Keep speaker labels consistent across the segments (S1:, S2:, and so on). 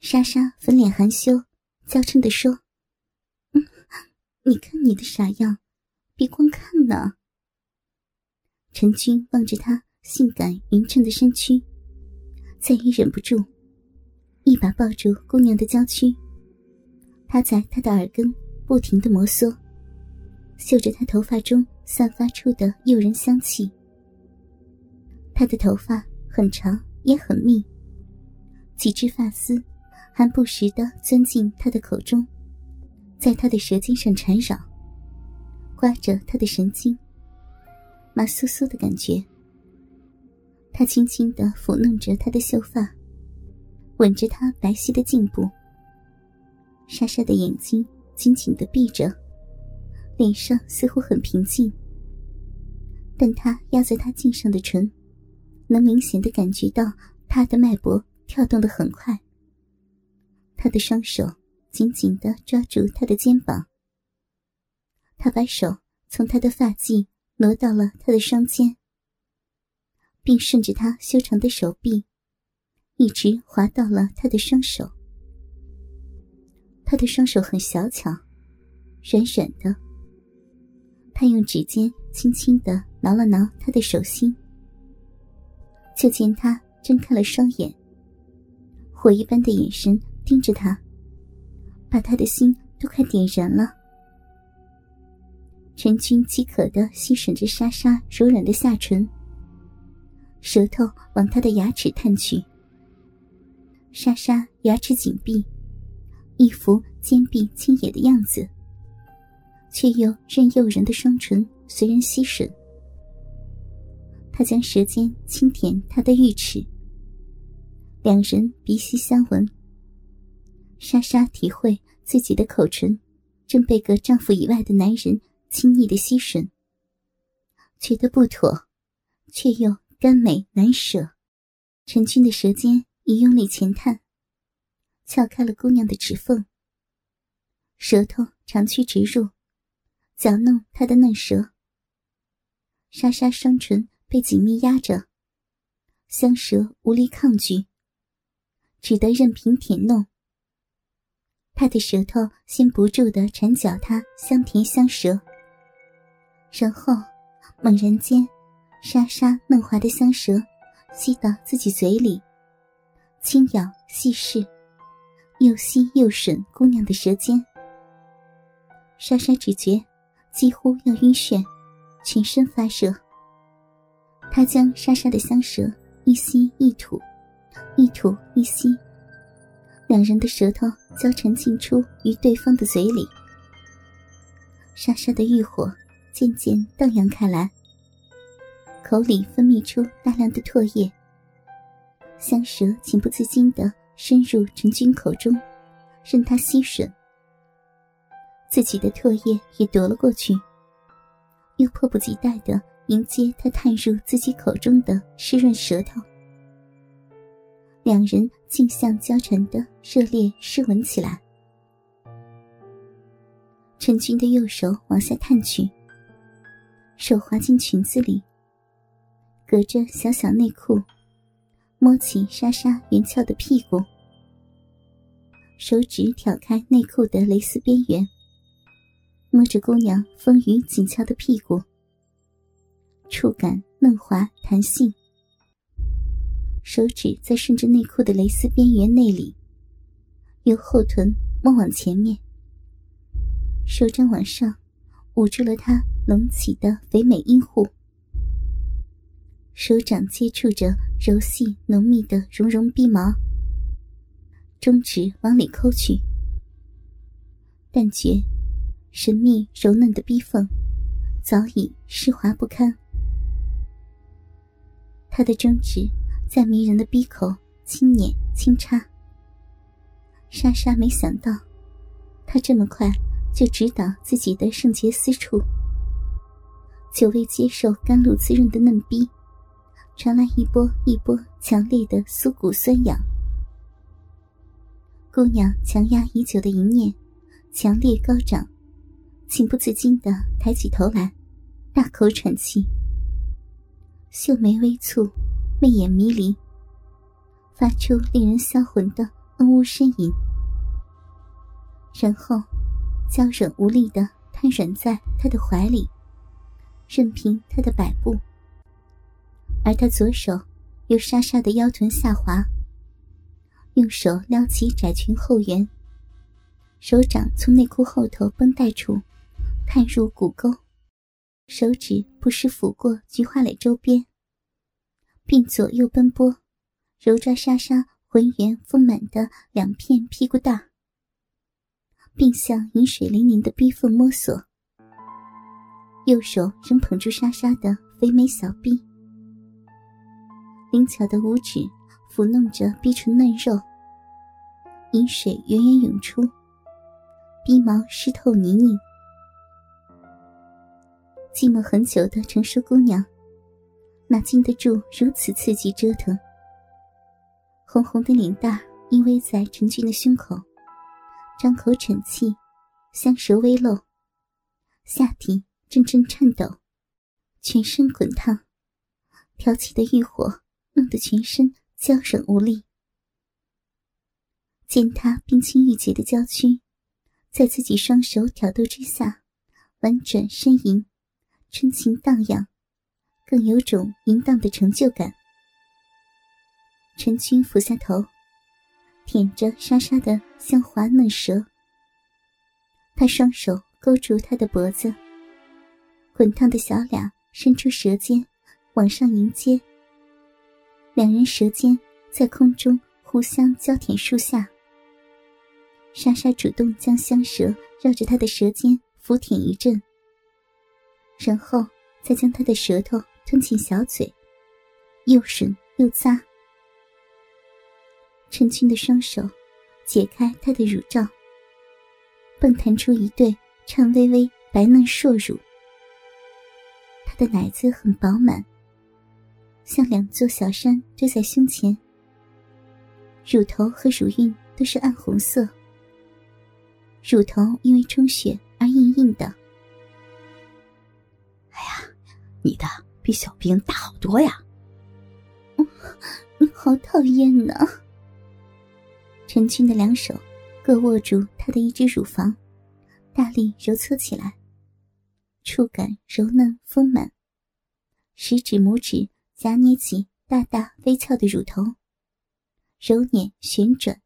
S1: 莎莎粉脸含羞，娇嗔地说：“嗯，你看你的傻样，别光看呢。”陈军望着她性感匀称的身躯，再也忍不住，一把抱住姑娘的娇躯。他在她的耳根不停的摩挲，嗅着她头发中散发出的诱人香气。她的头发很长也很密，几只发丝。还不时的钻进他的口中，在他的舌尖上缠绕，刮着他的神经，麻酥酥的感觉。他轻轻的抚弄着他的秀发，吻着他白皙的颈部。莎莎的眼睛紧紧的闭着，脸上似乎很平静，但他压在他颈上的唇，能明显的感觉到他的脉搏跳动的很快。他的双手紧紧的抓住他的肩膀，他把手从他的发髻挪到了他的双肩，并顺着他修长的手臂，一直滑到了他的双手。他的双手很小巧，软软的。他用指尖轻轻的挠了挠他的手心，就见他睁开了双眼，火一般的眼神。盯着他，把他的心都快点燃了。陈军饥渴的吸吮着莎莎柔软的下唇，舌头往他的牙齿探去。莎莎牙齿紧闭，一副坚壁清野的样子，却又任诱人的双唇随人吸吮。他将舌尖轻舔她的玉齿，两人鼻息相闻。莎莎体会自己的口唇正被个丈夫以外的男人亲昵的吸吮，觉得不妥，却又甘美难舍。陈军的舌尖已用力前探，撬开了姑娘的指缝，舌头长驱直入，搅弄她的嫩舌。莎莎双唇被紧密压着，香舌无力抗拒，只得任凭舔弄。他的舌头先不住的缠搅他香甜香舌，然后猛然间，莎莎嫩滑的香舌吸到自己嘴里，轻咬细试，又吸又吮姑娘的舌尖。莎莎只觉几乎要晕眩，全身发热。他将莎莎的香舌一吸一吐，一吐一吸。两人的舌头交缠进出于对方的嘴里，莎莎的欲火渐渐荡漾开来，口里分泌出大量的唾液，香舌情不自禁地深入陈军口中，任他吸吮。自己的唾液也夺了过去，又迫不及待地迎接他探入自己口中的湿润舌头。两人镜像交缠的热烈湿吻起来。陈军的右手往下探去，手滑进裙子里，隔着小小内裤，摸起莎莎圆翘的屁股，手指挑开内裤的蕾丝边缘，摸着姑娘丰腴紧翘的屁股，触感嫩滑弹性。手指在顺着内裤的蕾丝边缘内里，由后臀摸往前面，手掌往上捂住了她隆起的肥美阴户，手掌接触着柔细浓密的绒绒逼毛，中指往里抠去，但觉神秘柔嫩的逼缝早已湿滑不堪，他的中指。在迷人的鼻口轻捻轻插，莎莎没想到，他这么快就直捣自己的圣洁私处。久未接受甘露滋润的嫩逼，传来一波一波强烈的酥骨酸痒。姑娘强压已久的一念强烈高涨，情不自禁的抬起头来，大口喘气，秀眉微蹙。媚眼迷离，发出令人销魂的嗯呜呻吟，然后娇软无力的瘫软在他的怀里，任凭他的摆布。而他左手又沙沙的腰臀下滑，用手撩起窄裙后缘，手掌从内裤后头绷带处探入骨沟，手指不时抚过菊花蕾周边，并左右奔波，揉抓莎莎浑圆丰满的两片屁股蛋，并向饮水淋淋的逼缝摸索。右手仍捧住莎莎的肥美小臂。灵巧的五指抚弄着逼唇嫩肉，饮水源源涌出，逼毛湿透泥泞。寂寞很久的成熟姑娘，哪经得住如此刺激折腾？红红的脸蛋依偎在陈俊的胸口，张口喘气，香舌微露，下体阵阵颤抖，全身滚烫，挑起的欲火。弄得全身娇软无力，见他冰清玉洁的娇躯，在自己双手挑逗之下，婉转呻吟，春情荡漾，更有种淫荡的成就感。陈军俯下头，舔着莎莎的香滑嫩舌，他双手勾住她的脖子，滚烫的小脸伸出舌尖，往上迎接。两人舌尖在空中互相交舔数下，莎莎主动将香舌绕着他的舌尖抚舔一阵，然后再将他的舌头吞进小嘴，又吮又咂。陈君的双手解开她的乳罩，迸弹出一对颤巍巍白嫩硕乳，她的奶子很饱满。像两座小山堆在胸前，乳头和乳晕都是暗红色，乳头因为充血而硬硬的。
S2: 哎呀，你的比小兵大好多呀！
S1: 嗯，好讨厌呢。陈军的两手各握住他的一只乳房，大力揉搓起来，触感柔嫩丰满，食指、拇指。夹捏起大大微翘的乳头，揉捻旋转。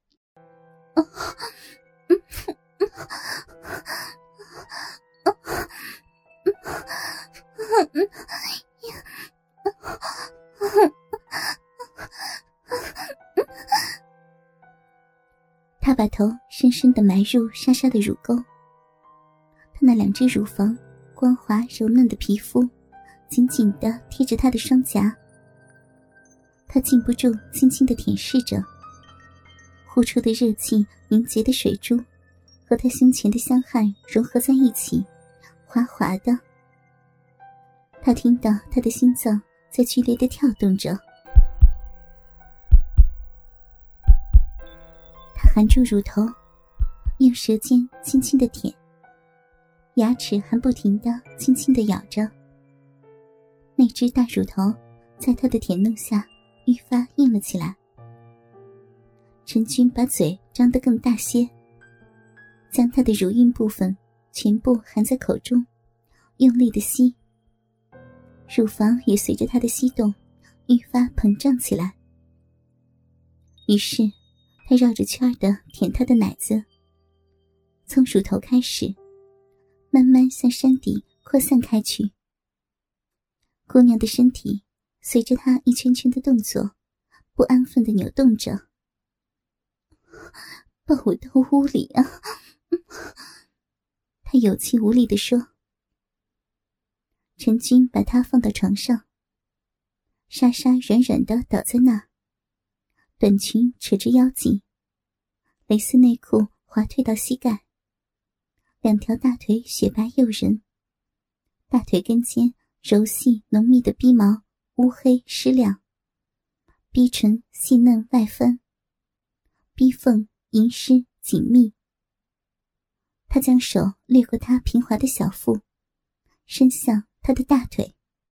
S1: 他把头深深的埋入莎莎的乳沟，他那两只乳房光滑柔嫩的皮肤紧紧的贴着他的双颊。他禁不住轻轻的舔舐着，呼出的热气凝结的水珠，和他胸前的香汗融合在一起，滑滑的。他听到他的心脏在剧烈的跳动着，他含住乳头，用舌尖轻轻的舔，牙齿还不停的轻轻的咬着。那只大乳头在他的舔弄下。愈发硬了起来。陈军把嘴张得更大些，将他的乳晕部分全部含在口中，用力的吸。乳房也随着他的吸动，愈发膨胀起来。于是，他绕着圈的舔他的奶子，从乳头开始，慢慢向山底扩散开去。姑娘的身体。随着他一圈圈的动作，不安分的扭动着。抱我到屋里啊！他有气无力的说。陈军把他放到床上，莎莎软软的倒在那，短裙扯着腰际，蕾丝内裤滑退到膝盖，两条大腿雪白诱人，大腿根间柔细浓密的逼毛。乌黑湿亮，逼唇细嫩外翻，逼缝银湿紧密。他将手掠过她平滑的小腹，伸向他的大腿。